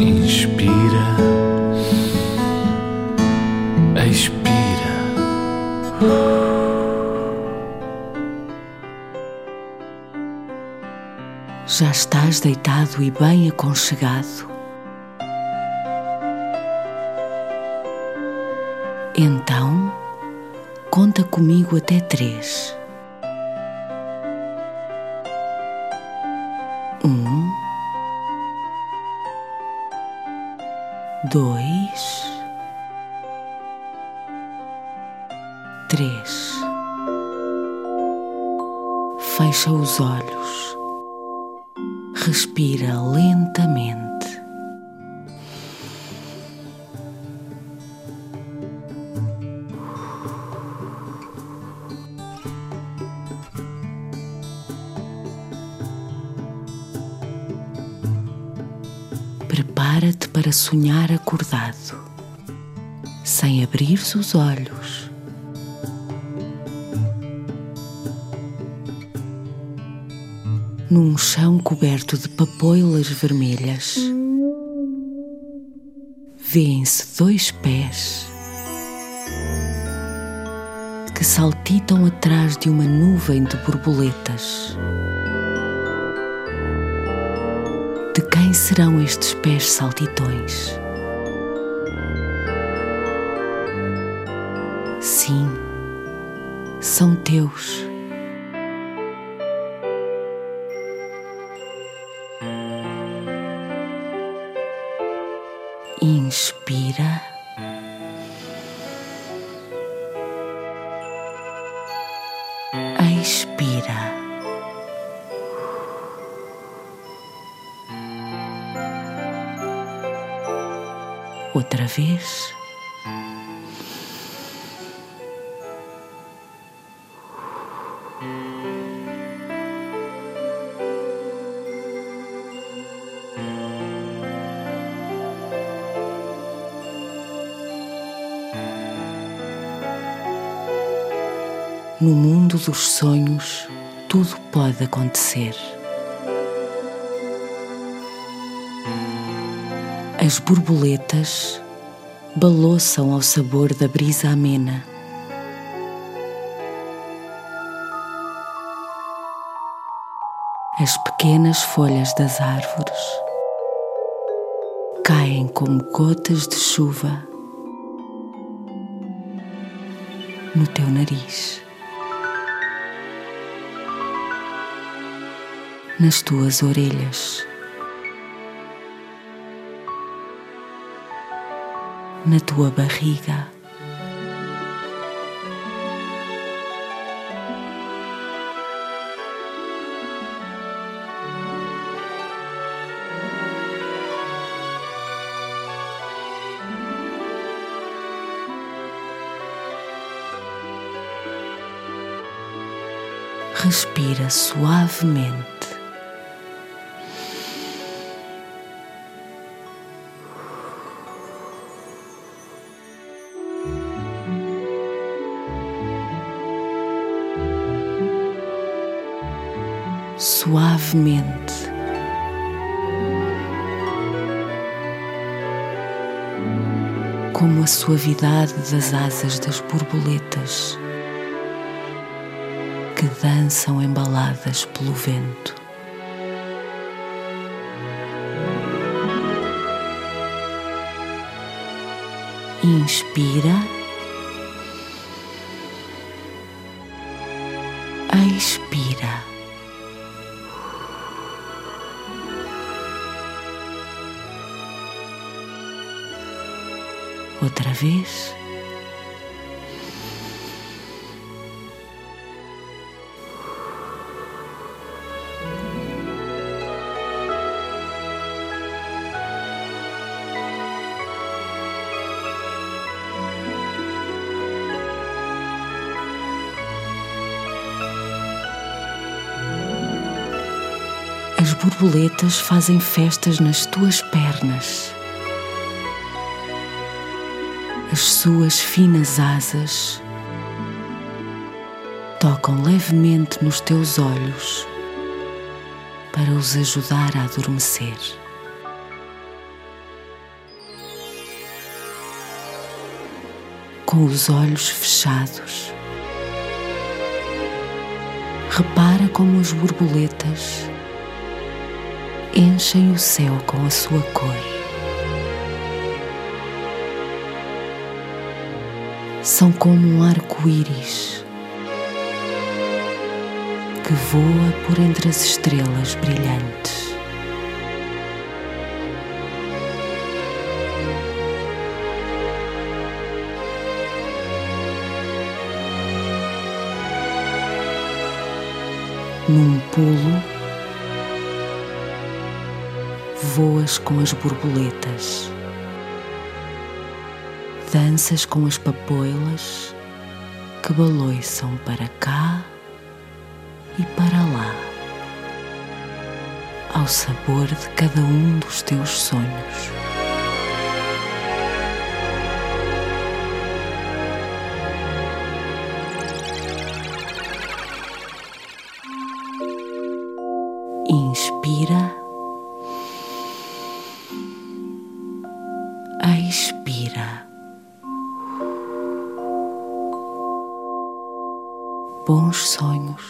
Inspira, expira. Já estás deitado e bem aconchegado? Então, conta comigo até três. Dois, três. Fecha os olhos. Respira lentamente. Prepara-te para sonhar acordado, sem abrir os olhos. Num chão coberto de papoilas vermelhas, vêem-se dois pés que saltitam atrás de uma nuvem de borboletas. De quem serão estes pés saltitões? Sim, são teus. Inspira. Expira. Outra vez. No mundo dos sonhos, tudo pode acontecer. As borboletas balouçam ao sabor da brisa amena. As pequenas folhas das árvores caem como gotas de chuva no teu nariz. nas tuas orelhas, na tua barriga. Respira suavemente. Suavemente. Como a suavidade das asas das borboletas que dançam embaladas pelo vento. Inspira. Outra vez. As borboletas fazem festas nas tuas pernas as suas finas asas tocam levemente nos teus olhos para os ajudar a adormecer. Com os olhos fechados, repara como as borboletas enchem o céu com a sua cor. São como um arco-íris que voa por entre as estrelas brilhantes. Num pulo, voas com as borboletas, danças com as papoilas que baloiçam para cá e para lá, ao sabor de cada um dos teus sonhos. Inspira, expira. Bons sonhos.